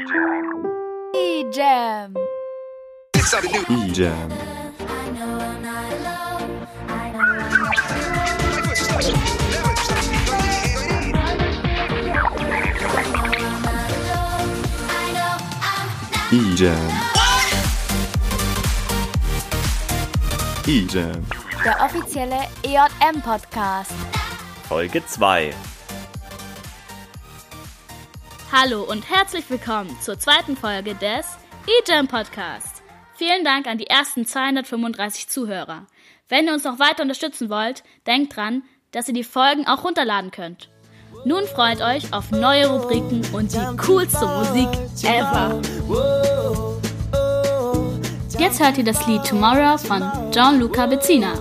E-Jam. E-Jam. E-Jam. E-Jam. Der offizielle EJM-Podcast. Folge 2. Hallo und herzlich willkommen zur zweiten Folge des eJam Podcasts. Vielen Dank an die ersten 235 Zuhörer. Wenn ihr uns noch weiter unterstützen wollt, denkt dran, dass ihr die Folgen auch runterladen könnt. Nun freut euch auf neue Rubriken und die coolste Musik ever. Jetzt hört ihr das Lied Tomorrow von Gianluca Bezzina.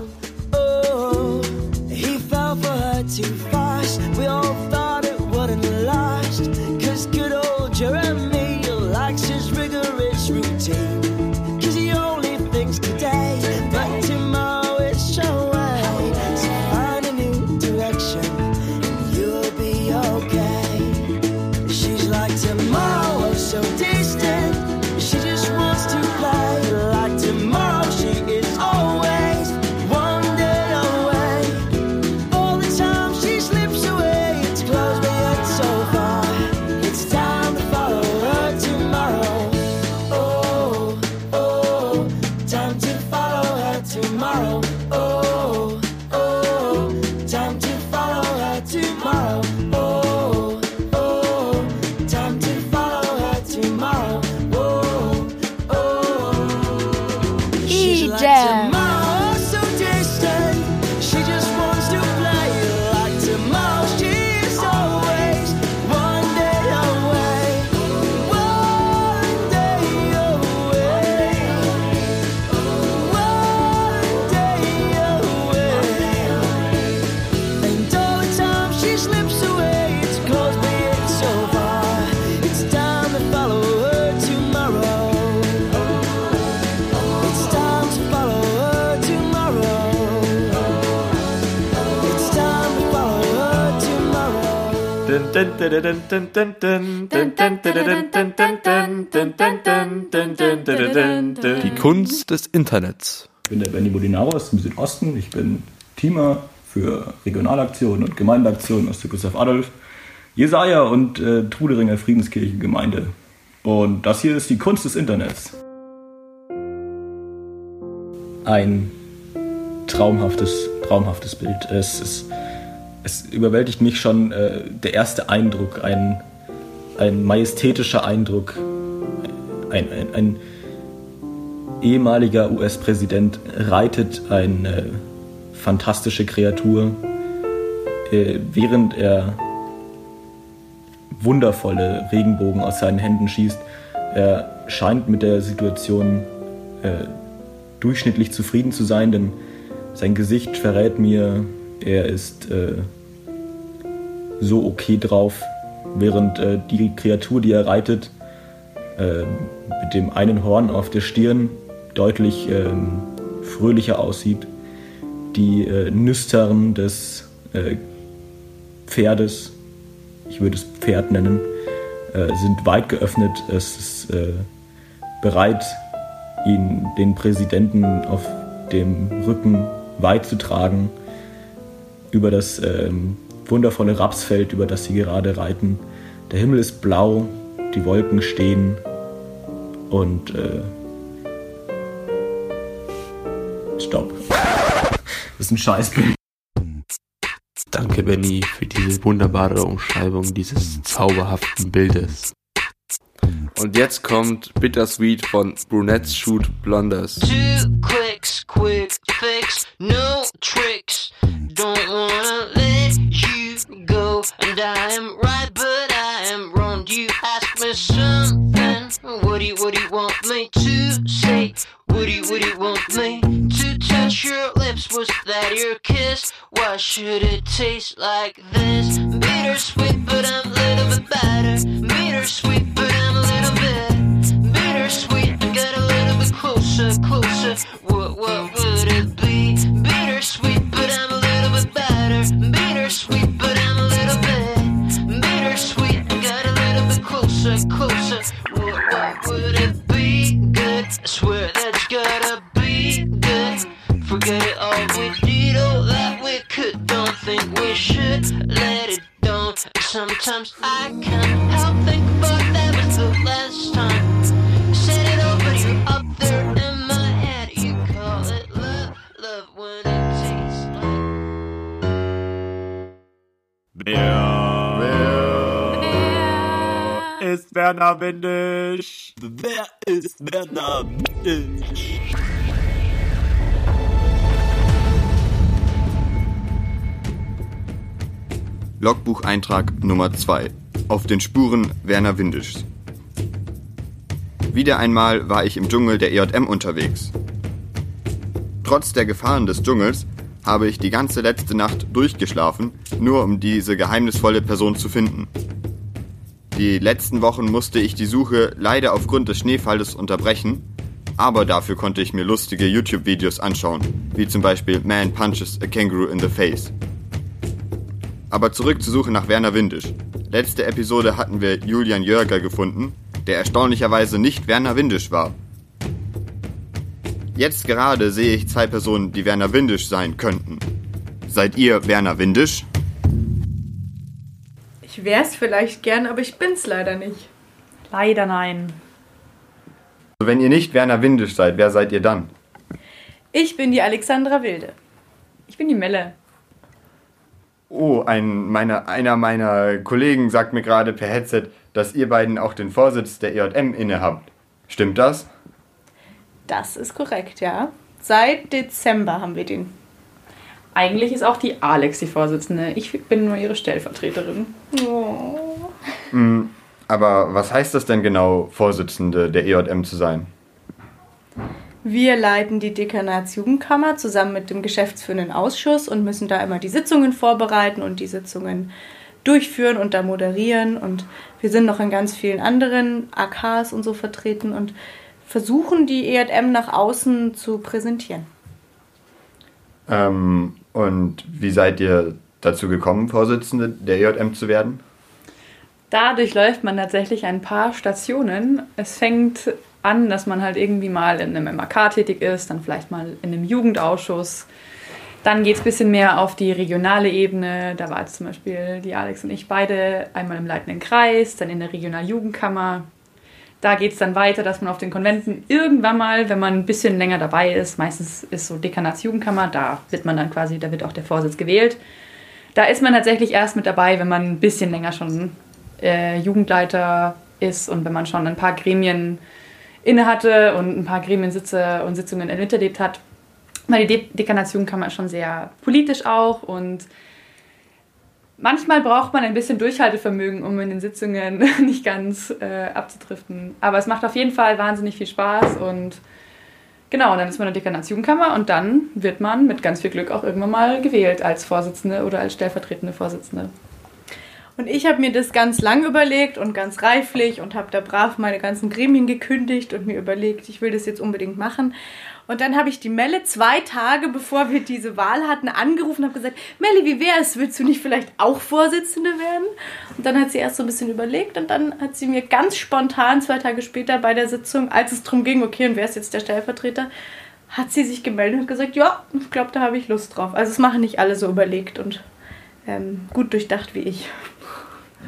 Tomorrow. Die Kunst des Internets. Ich bin der Benny Bodinaro aus dem Südosten. Ich bin Teamer für Regionalaktionen und Gemeindeaktionen aus der Gustav Adolf, Jesaja und äh, Truderinger Friedenskirchengemeinde. Und das hier ist die Kunst des Internets. Ein traumhaftes, traumhaftes Bild. Es, ist, es überwältigt mich schon äh, der erste Eindruck, ein, ein majestätischer Eindruck, ein, ein, ein ehemaliger US-Präsident reitet eine fantastische Kreatur, äh, während er wundervolle Regenbogen aus seinen Händen schießt. Er scheint mit der Situation äh, durchschnittlich zufrieden zu sein, denn sein Gesicht verrät mir, er ist äh, so okay drauf, während äh, die Kreatur, die er reitet, äh, mit dem einen Horn auf der Stirn deutlich ähm, fröhlicher aussieht. Die äh, Nüstern des äh, Pferdes, ich würde es Pferd nennen, äh, sind weit geöffnet. Es ist bereit, ihn, den Präsidenten, auf dem Rücken weit zu tragen über das ähm, wundervolle Rapsfeld, über das sie gerade reiten. Der Himmel ist blau, die Wolken stehen und äh, Stopp. Das ist ein Scheißbild. Danke, Benny, für diese wunderbare Umschreibung dieses zauberhaften Bildes. Und jetzt kommt Bittersweet von Brunettes Shoot Blonders. Two clicks, quick fix, no tricks. And I am right, but I am wrong. You ask me something. What do you, what do you want me to say? What do you, what do you want me to touch your lips? Was that your kiss? Why should it taste like this? Bittersweet, but I'm a little bit better. Bittersweet, but I'm a little bit bittersweet. Get a little bit closer, closer. What, what would Werner Windisch. Wer ist Werner Windisch? Logbucheintrag Nummer 2. Auf den Spuren Werner Windischs. Wieder einmal war ich im Dschungel der EJM unterwegs. Trotz der Gefahren des Dschungels habe ich die ganze letzte Nacht durchgeschlafen, nur um diese geheimnisvolle Person zu finden. Die letzten Wochen musste ich die Suche leider aufgrund des Schneefalles unterbrechen, aber dafür konnte ich mir lustige YouTube-Videos anschauen, wie zum Beispiel Man Punches a Kangaroo in the Face. Aber zurück zur Suche nach Werner Windisch. Letzte Episode hatten wir Julian Jörger gefunden, der erstaunlicherweise nicht Werner Windisch war. Jetzt gerade sehe ich zwei Personen, die Werner Windisch sein könnten. Seid ihr Werner Windisch? Ich wär's vielleicht gern, aber ich bin's leider nicht. Leider nein. Wenn ihr nicht Werner Windisch seid, wer seid ihr dann? Ich bin die Alexandra Wilde. Ich bin die Melle. Oh, ein, meiner, einer meiner Kollegen sagt mir gerade per Headset, dass ihr beiden auch den Vorsitz der EJM innehabt. Stimmt das? Das ist korrekt, ja. Seit Dezember haben wir den. Eigentlich ist auch die Alex die Vorsitzende. Ich bin nur ihre Stellvertreterin. Hm, aber was heißt das denn genau, Vorsitzende der EJM zu sein? Wir leiten die Dekanatsjugendkammer zusammen mit dem geschäftsführenden Ausschuss und müssen da immer die Sitzungen vorbereiten und die Sitzungen durchführen und da moderieren. Und wir sind noch in ganz vielen anderen AKs und so vertreten und versuchen die EJM nach außen zu präsentieren. Ähm, und wie seid ihr dazu gekommen, Vorsitzende der EJM zu werden? Dadurch läuft man tatsächlich ein paar Stationen. Es fängt an, dass man halt irgendwie mal in einem MAK tätig ist, dann vielleicht mal in einem Jugendausschuss. Dann geht es ein bisschen mehr auf die regionale Ebene. Da war jetzt zum Beispiel die Alex und ich beide einmal im leitenden Kreis, dann in der Regionaljugendkammer. Da geht es dann weiter, dass man auf den Konventen irgendwann mal, wenn man ein bisschen länger dabei ist, meistens ist so Dekanatsjugendkammer, da wird man dann quasi, da wird auch der Vorsitz gewählt. Da ist man tatsächlich erst mit dabei, wenn man ein bisschen länger schon äh, Jugendleiter ist und wenn man schon ein paar Gremien inne hatte und ein paar Gremiensitze und Sitzungen miterlebt hat. Weil die De Dekanatsjugendkammer ist schon sehr politisch auch und manchmal braucht man ein bisschen Durchhaltevermögen, um in den Sitzungen nicht ganz äh, abzudriften. Aber es macht auf jeden Fall wahnsinnig viel Spaß und genau, und dann ist man in der Dekanatsjugendkammer und dann wird man mit ganz viel Glück auch irgendwann mal gewählt als Vorsitzende oder als stellvertretende Vorsitzende. Und ich habe mir das ganz lang überlegt und ganz reiflich und habe da brav meine ganzen Gremien gekündigt und mir überlegt, ich will das jetzt unbedingt machen. Und dann habe ich die Melle zwei Tage, bevor wir diese Wahl hatten, angerufen und habe gesagt, Melle, wie wäre es? Willst du nicht vielleicht auch Vorsitzende werden? Und dann hat sie erst so ein bisschen überlegt und dann hat sie mir ganz spontan zwei Tage später bei der Sitzung, als es darum ging, okay, und wer ist jetzt der Stellvertreter, hat sie sich gemeldet und gesagt, ja, ich glaube, da habe ich Lust drauf. Also es machen nicht alle so überlegt und ähm, gut durchdacht wie ich.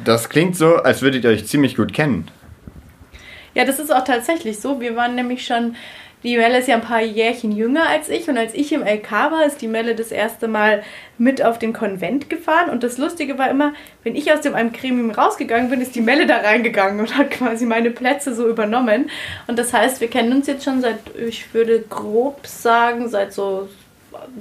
Das klingt so, als würdet ihr euch ziemlich gut kennen. Ja, das ist auch tatsächlich so. Wir waren nämlich schon, die Melle ist ja ein paar Jährchen jünger als ich und als ich im LK war, ist die Melle das erste Mal mit auf den Konvent gefahren. Und das Lustige war immer, wenn ich aus dem einem Gremium rausgegangen bin, ist die Melle da reingegangen und hat quasi meine Plätze so übernommen. Und das heißt, wir kennen uns jetzt schon seit, ich würde grob sagen, seit so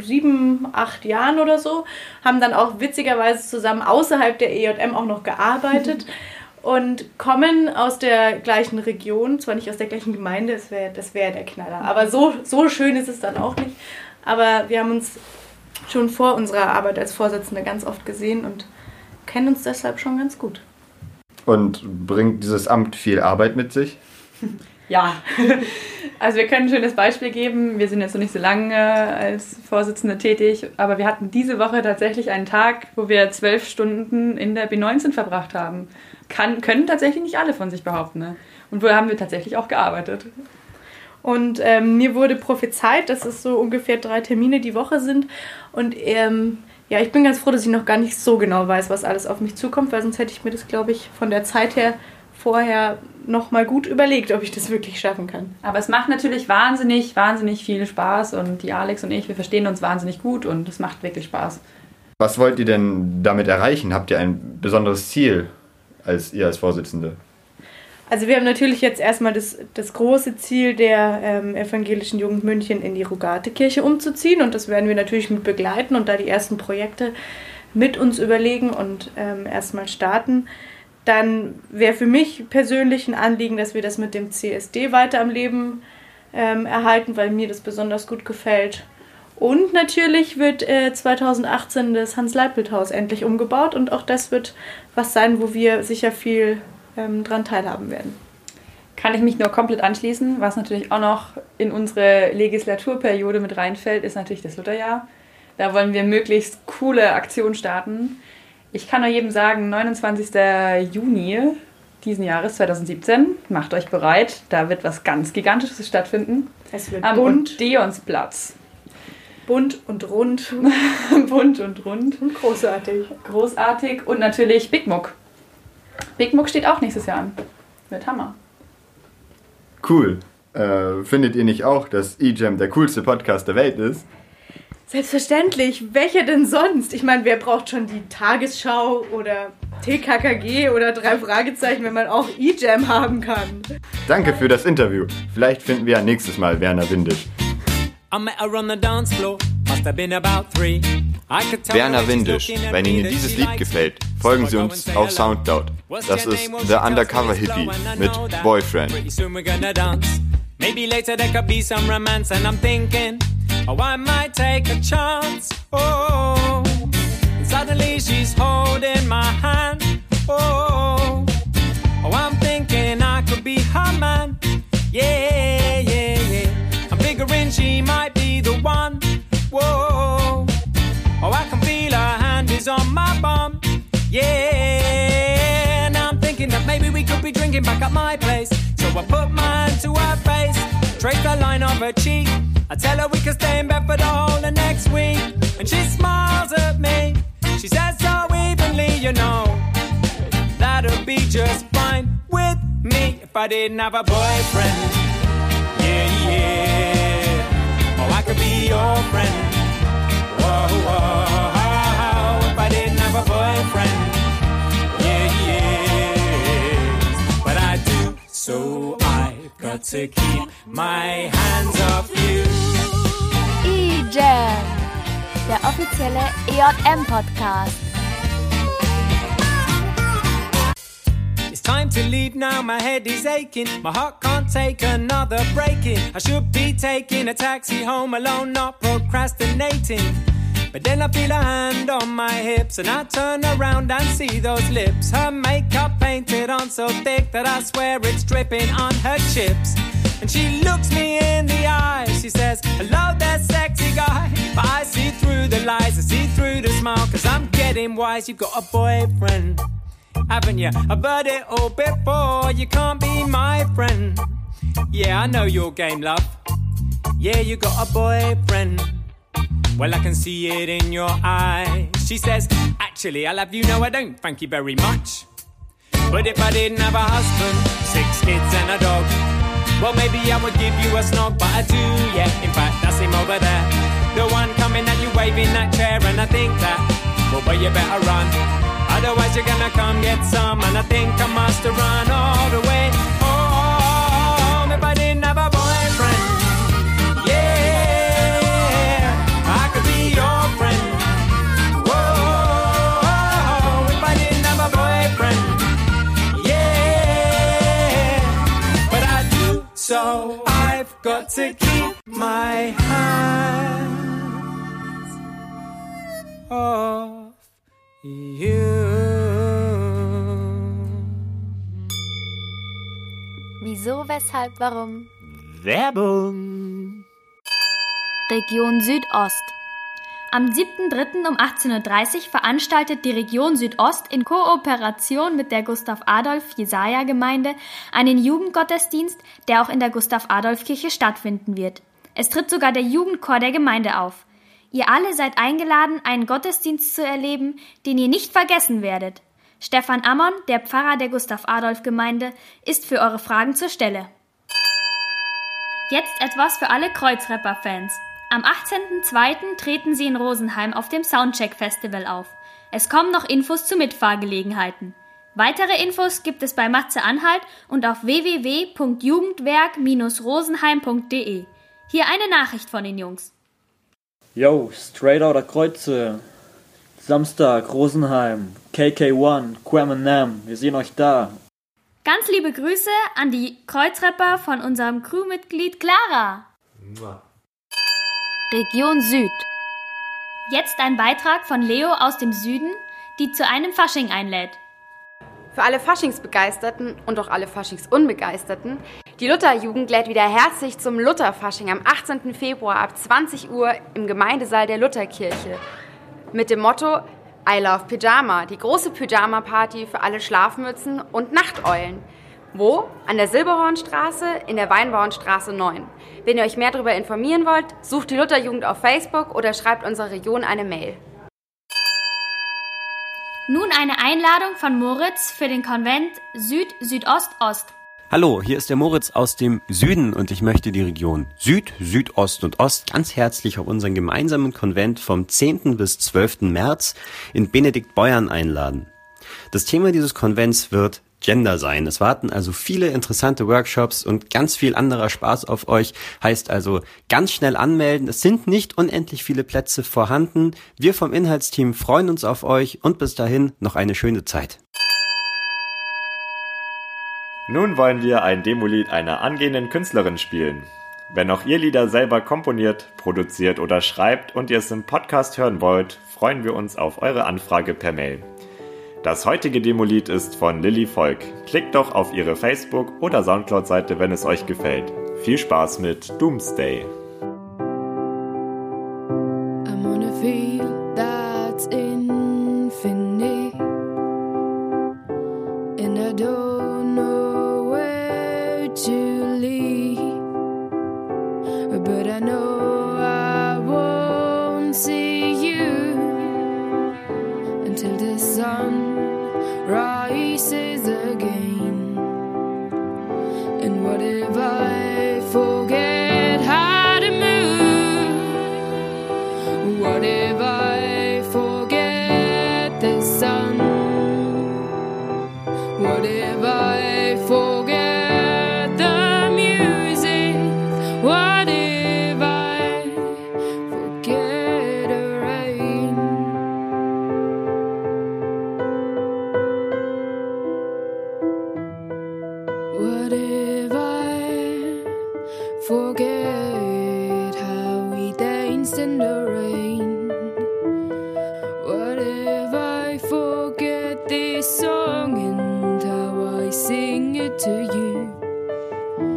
sieben, acht Jahren oder so, haben dann auch witzigerweise zusammen außerhalb der EJM auch noch gearbeitet und kommen aus der gleichen Region, zwar nicht aus der gleichen Gemeinde, das wäre das wär der Knaller, aber so, so schön ist es dann auch nicht. Aber wir haben uns schon vor unserer Arbeit als Vorsitzende ganz oft gesehen und kennen uns deshalb schon ganz gut. Und bringt dieses Amt viel Arbeit mit sich? Ja, also wir können ein schönes Beispiel geben. Wir sind jetzt noch nicht so lange als Vorsitzende tätig, aber wir hatten diese Woche tatsächlich einen Tag, wo wir zwölf Stunden in der B19 verbracht haben. Kann, können tatsächlich nicht alle von sich behaupten. Ne? Und wo haben wir tatsächlich auch gearbeitet. Und ähm, mir wurde prophezeit, dass es so ungefähr drei Termine die Woche sind. Und ähm, ja, ich bin ganz froh, dass ich noch gar nicht so genau weiß, was alles auf mich zukommt, weil sonst hätte ich mir das, glaube ich, von der Zeit her vorher noch mal gut überlegt, ob ich das wirklich schaffen kann. Aber es macht natürlich wahnsinnig, wahnsinnig viel Spaß und die Alex und ich, wir verstehen uns wahnsinnig gut und es macht wirklich Spaß. Was wollt ihr denn damit erreichen? Habt ihr ein besonderes Ziel als ihr als Vorsitzende? Also wir haben natürlich jetzt erstmal das, das große Ziel der ähm, evangelischen Jugend München in die Rogate-Kirche umzuziehen und das werden wir natürlich mit begleiten und da die ersten Projekte mit uns überlegen und ähm, erstmal starten. Dann wäre für mich persönlich ein Anliegen, dass wir das mit dem CSD weiter am Leben ähm, erhalten, weil mir das besonders gut gefällt. Und natürlich wird äh, 2018 das Hans-Leipelt-Haus endlich umgebaut und auch das wird was sein, wo wir sicher viel ähm, dran teilhaben werden. Kann ich mich nur komplett anschließen. Was natürlich auch noch in unsere Legislaturperiode mit reinfällt, ist natürlich das Lutherjahr. Da wollen wir möglichst coole Aktionen starten. Ich kann nur jedem sagen, 29. Juni diesen Jahres 2017, macht euch bereit, da wird was ganz Gigantisches stattfinden. Es wird Am bunt, Odeonsplatz. bunt und rund Bunt und rund. und großartig. Großartig. Und natürlich Big Muck. Big Muck steht auch nächstes Jahr an. Wird Hammer. Cool. Äh, findet ihr nicht auch, dass eJam der coolste Podcast der Welt ist? Selbstverständlich. Welcher denn sonst? Ich meine, wer braucht schon die Tagesschau oder TKKG oder drei Fragezeichen, wenn man auch E-Jam haben kann? Danke für das Interview. Vielleicht finden wir ja nächstes Mal Werner Windisch. Werner Windisch. Wenn Ihnen dieses Lied gefällt, folgen Sie uns auf. Soundcloud. Das ist The Undercover Hippie mit. Boyfriend. Maybe later there could be some romance, and I'm thinking, oh, I might take a chance. Oh, and suddenly she's holding my hand. Oh, oh, I'm thinking I could be her man. Yeah, yeah, yeah. I'm figuring she might be the one. Whoa, oh, I can feel her hand is on my bum. Yeah, and I'm thinking that maybe we could be drinking back at my place. So I put hand to her face, trace the line of her cheek. I tell her we can stay in bed for the whole of next week. And she smiles at me. She says so evenly, you know. That'll be just fine with me if I didn't have a boyfriend. Yeah, yeah. Oh, I could be your friend. Whoa. To keep my hands off you. E-Jam, der offizielle EJM-Podcast. It's time to leave now, my head is aching. My heart can't take another breaking. I should be taking a taxi home alone, not procrastinating. But then I feel a hand on my hips, and I turn around and see those lips. Her makeup painted on so thick that I swear it's dripping on her chips. And she looks me in the eye. She says, Hello there, sexy guy. But I see through the lies, I see through the smile, cause I'm getting wise. You've got a boyfriend haven't you? I've heard it all before. You can't be my friend. Yeah, I know your game, love. Yeah, you got a boyfriend. Well, I can see it in your eyes. She says, Actually, I love you. No, I don't. Thank you very much. But if I didn't have a husband, six kids, and a dog, well, maybe I would give you a snog, but I do, yeah. In fact, that's him over there. The one coming at you waving that chair, and I think that, well, well, you better run. Otherwise, you're gonna come get some, and I think I must run all the way I've got to keep my hands off you. Wieso, weshalb, warum? Werbung. Region Südost. Am 7.3. um 18.30 Uhr veranstaltet die Region Südost in Kooperation mit der Gustav-Adolf-Jesaja-Gemeinde einen Jugendgottesdienst, der auch in der Gustav-Adolf-Kirche stattfinden wird. Es tritt sogar der Jugendchor der Gemeinde auf. Ihr alle seid eingeladen, einen Gottesdienst zu erleben, den ihr nicht vergessen werdet. Stefan Ammon, der Pfarrer der Gustav-Adolf-Gemeinde, ist für eure Fragen zur Stelle. Jetzt etwas für alle Kreuzrapper-Fans. Am 18.02. treten sie in Rosenheim auf dem Soundcheck Festival auf. Es kommen noch Infos zu Mitfahrgelegenheiten. Weitere Infos gibt es bei Matze Anhalt und auf www.jugendwerk-rosenheim.de. Hier eine Nachricht von den Jungs. Yo, straight outta Kreuze. Samstag, Rosenheim, KK1, Quam wir sehen euch da. Ganz liebe Grüße an die Kreuzrapper von unserem Crewmitglied Clara. Region Süd. Jetzt ein Beitrag von Leo aus dem Süden, die zu einem Fasching einlädt. Für alle Faschingsbegeisterten und auch alle Faschingsunbegeisterten, die Lutherjugend lädt wieder herzlich zum Lutherfasching am 18. Februar ab 20 Uhr im Gemeindesaal der Lutherkirche mit dem Motto I love Pyjama, die große Pyjama-Party für alle Schlafmützen und Nachteulen. Wo? An der Silberhornstraße in der Weinbauernstraße 9. Wenn ihr euch mehr darüber informieren wollt, sucht die Lutherjugend auf Facebook oder schreibt unserer Region eine Mail. Nun eine Einladung von Moritz für den Konvent Süd-Südost-Ost. Hallo, hier ist der Moritz aus dem Süden und ich möchte die Region Süd, Südost und Ost ganz herzlich auf unseren gemeinsamen Konvent vom 10. bis 12. März in Benediktbeuern einladen. Das Thema dieses Konvents wird Gender sein. Es warten also viele interessante Workshops und ganz viel anderer Spaß auf euch. Heißt also ganz schnell anmelden. Es sind nicht unendlich viele Plätze vorhanden. Wir vom Inhaltsteam freuen uns auf euch und bis dahin noch eine schöne Zeit. Nun wollen wir ein Demolied einer angehenden Künstlerin spielen. Wenn auch ihr Lieder selber komponiert, produziert oder schreibt und ihr es im Podcast hören wollt, freuen wir uns auf eure Anfrage per Mail. Das heutige Demolied ist von Lilly Volk. Klickt doch auf ihre Facebook- oder Soundcloud-Seite, wenn es euch gefällt. Viel Spaß mit Doomsday. Again. And what if I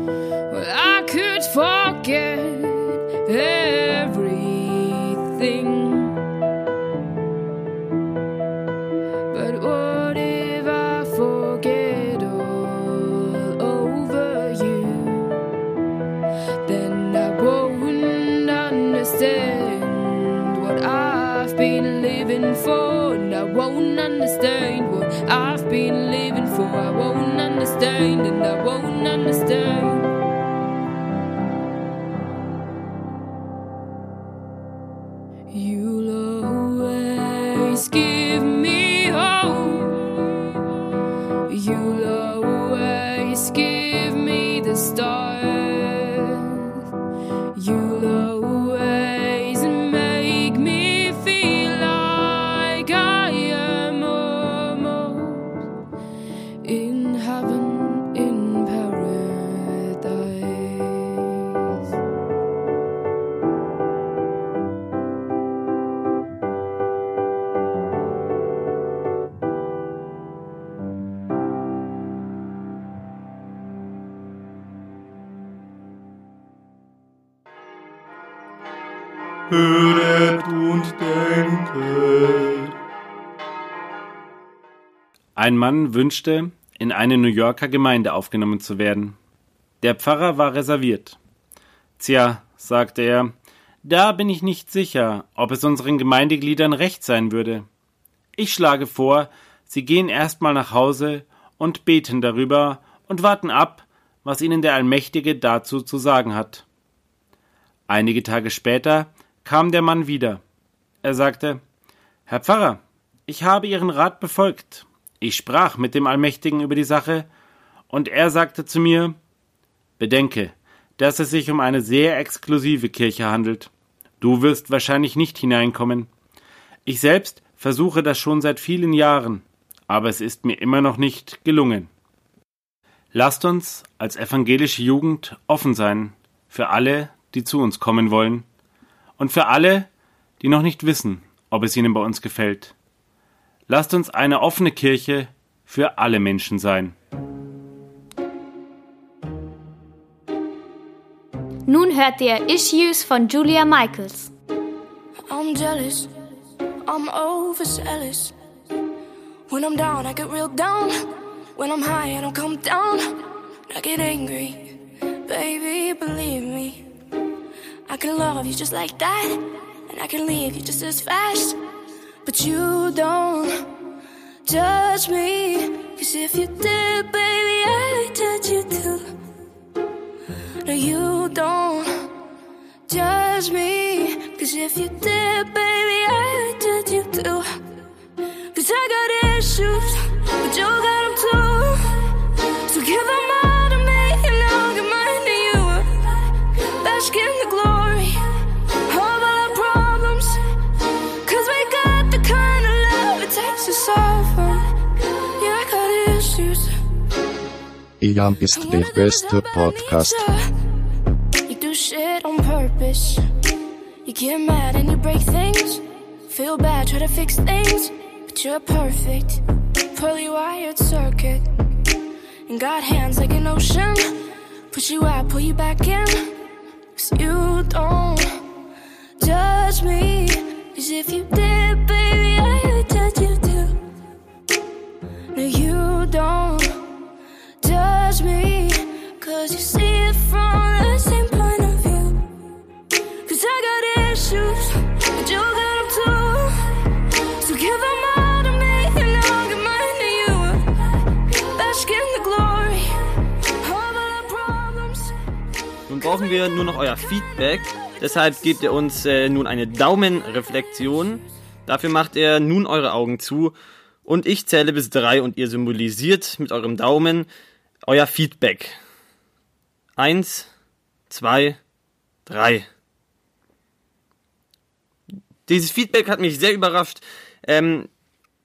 Well, I could forget everything. But what if I forget all over you? Then I won't understand what I've been living for. And I won't understand what I've been living for. I won't understand, and I won't understand. Ein Mann wünschte, in eine New Yorker Gemeinde aufgenommen zu werden. Der Pfarrer war reserviert. Tja, sagte er, da bin ich nicht sicher, ob es unseren Gemeindegliedern recht sein würde. Ich schlage vor, sie gehen erstmal nach Hause und beten darüber und warten ab, was ihnen der Allmächtige dazu zu sagen hat. Einige Tage später kam der Mann wieder. Er sagte Herr Pfarrer, ich habe Ihren Rat befolgt. Ich sprach mit dem Allmächtigen über die Sache, und er sagte zu mir Bedenke, dass es sich um eine sehr exklusive Kirche handelt. Du wirst wahrscheinlich nicht hineinkommen. Ich selbst versuche das schon seit vielen Jahren, aber es ist mir immer noch nicht gelungen. Lasst uns als evangelische Jugend offen sein für alle, die zu uns kommen wollen, und für alle, die noch nicht wissen, ob es ihnen bei uns gefällt. Lasst uns eine offene Kirche für alle Menschen sein. Nun hört ihr Issues von Julia Michaels. I'm jealous, I'm overzealous. When I'm down, I get real down. When I'm high, I don't come down. I get angry, baby, believe me. I can love you just like that, and I can leave you just as fast. But you don't judge me, cause if you did, baby, I'd judge you too. No, you don't judge me. Cause if you did, baby, I'd judge you too. Cause I got issues, but you got Iam ist der beste Podcast. You do shit on purpose. You get mad and you break things. Feel bad, try to fix things. But you're perfect. Poorly wired circuit. And got hands like an ocean. Push you out, pull you back in. Cause you don't judge me. Cause if you did, brauchen wir nur noch euer Feedback. Deshalb gebt ihr uns äh, nun eine Daumenreflexion. Dafür macht ihr nun eure Augen zu und ich zähle bis drei und ihr symbolisiert mit eurem Daumen euer Feedback. Eins, zwei, drei. Dieses Feedback hat mich sehr überrascht. Ähm,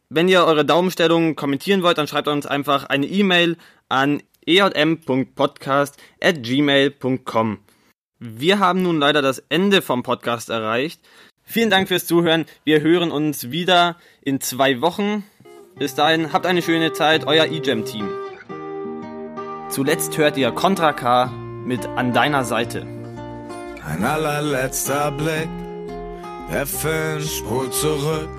wenn ihr eure Daumenstellung kommentieren wollt, dann schreibt uns einfach eine E-Mail an ejm.podcast.gmail.com. Wir haben nun leider das Ende vom Podcast erreicht. Vielen Dank fürs Zuhören. Wir hören uns wieder in zwei Wochen. Bis dahin, habt eine schöne Zeit, euer eGem-Team. Zuletzt hört ihr Contra K mit An deiner Seite. Ein allerletzter Blick, der Film spult zurück.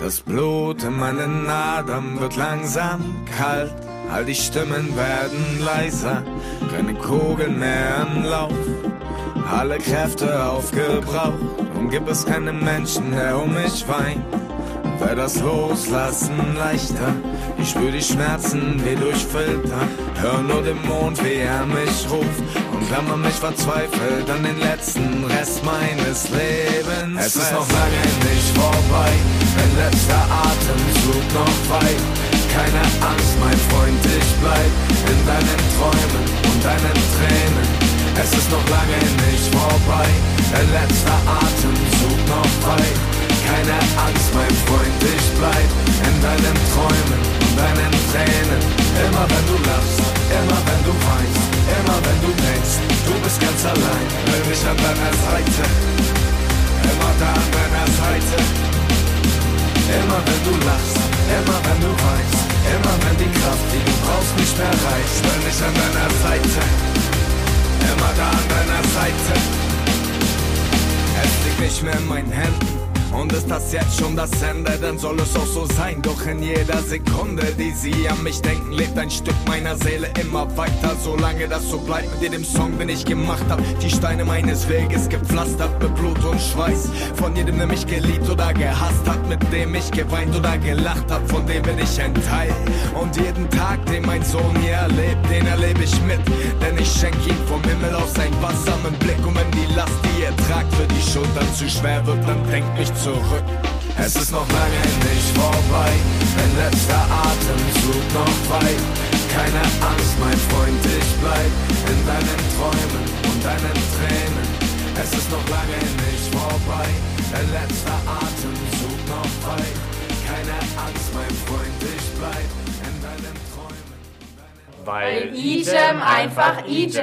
Das Blut in meinen Adern wird langsam kalt. All die Stimmen werden leiser, keine Kugeln mehr im Lauf. Alle Kräfte aufgebraucht und gibt es keinen Menschen, der um mich weint. Wäre das Loslassen leichter, ich spür die Schmerzen wie durch Filter. Hör nur den Mond, wie er mich ruft und klammer mich verzweifelt an den letzten Rest meines Lebens. Es ist noch lange nicht vorbei, mein letzter Atemzug noch weit. Keine Angst, mein Freund, ich bleib in deinen Träumen und deinen Tränen. Es ist noch lange nicht vorbei, der letzte Atemzug noch weit. Keine Angst, mein Freund, ich bleib in deinen Träumen und deinen Tränen. Immer wenn du lachst, immer wenn du weinst, immer wenn du denkst, du bist ganz allein, bin ich an deiner Seite. Immer da an deiner Seite. Immer wenn du lachst, immer wenn du weinst, immer wenn die Kraft, die du brauchst, nicht mehr reicht, bin ich an deiner Seite. Immer da an deiner Seite. Es liegt nicht mehr in meinen Händen. Und ist das jetzt schon das Ende, dann soll es auch so sein. Doch in jeder Sekunde, die sie an mich denken, lebt ein Stück meiner Seele immer weiter. Solange das so bleibt mit jedem Song, den ich gemacht hab. Die Steine meines Weges gepflastert mit Blut und Schweiß. Von jedem, der mich geliebt oder gehasst hat, mit dem ich geweint oder gelacht hab, von dem bin ich ein Teil. Und jeden Tag, den mein Sohn hier erlebt, den erlebe ich mit. Denn ich schenk ihm vom Himmel aus einen wachsamen Blick. Und wenn die Last, die ihr tragt, für die Schultern zu schwer wird, dann denkt mich zurück. Es ist noch lange nicht vorbei, mein letzter Atemzug noch weit. Keine Angst, mein Freund, ich bleib in deinen Träumen und deinen Tränen. Es ist noch lange nicht vorbei, der letzte Atemzug noch weit. Keine Angst, mein Freund, ich bleib in deinen Träumen. Weil Ijem einfach Ijem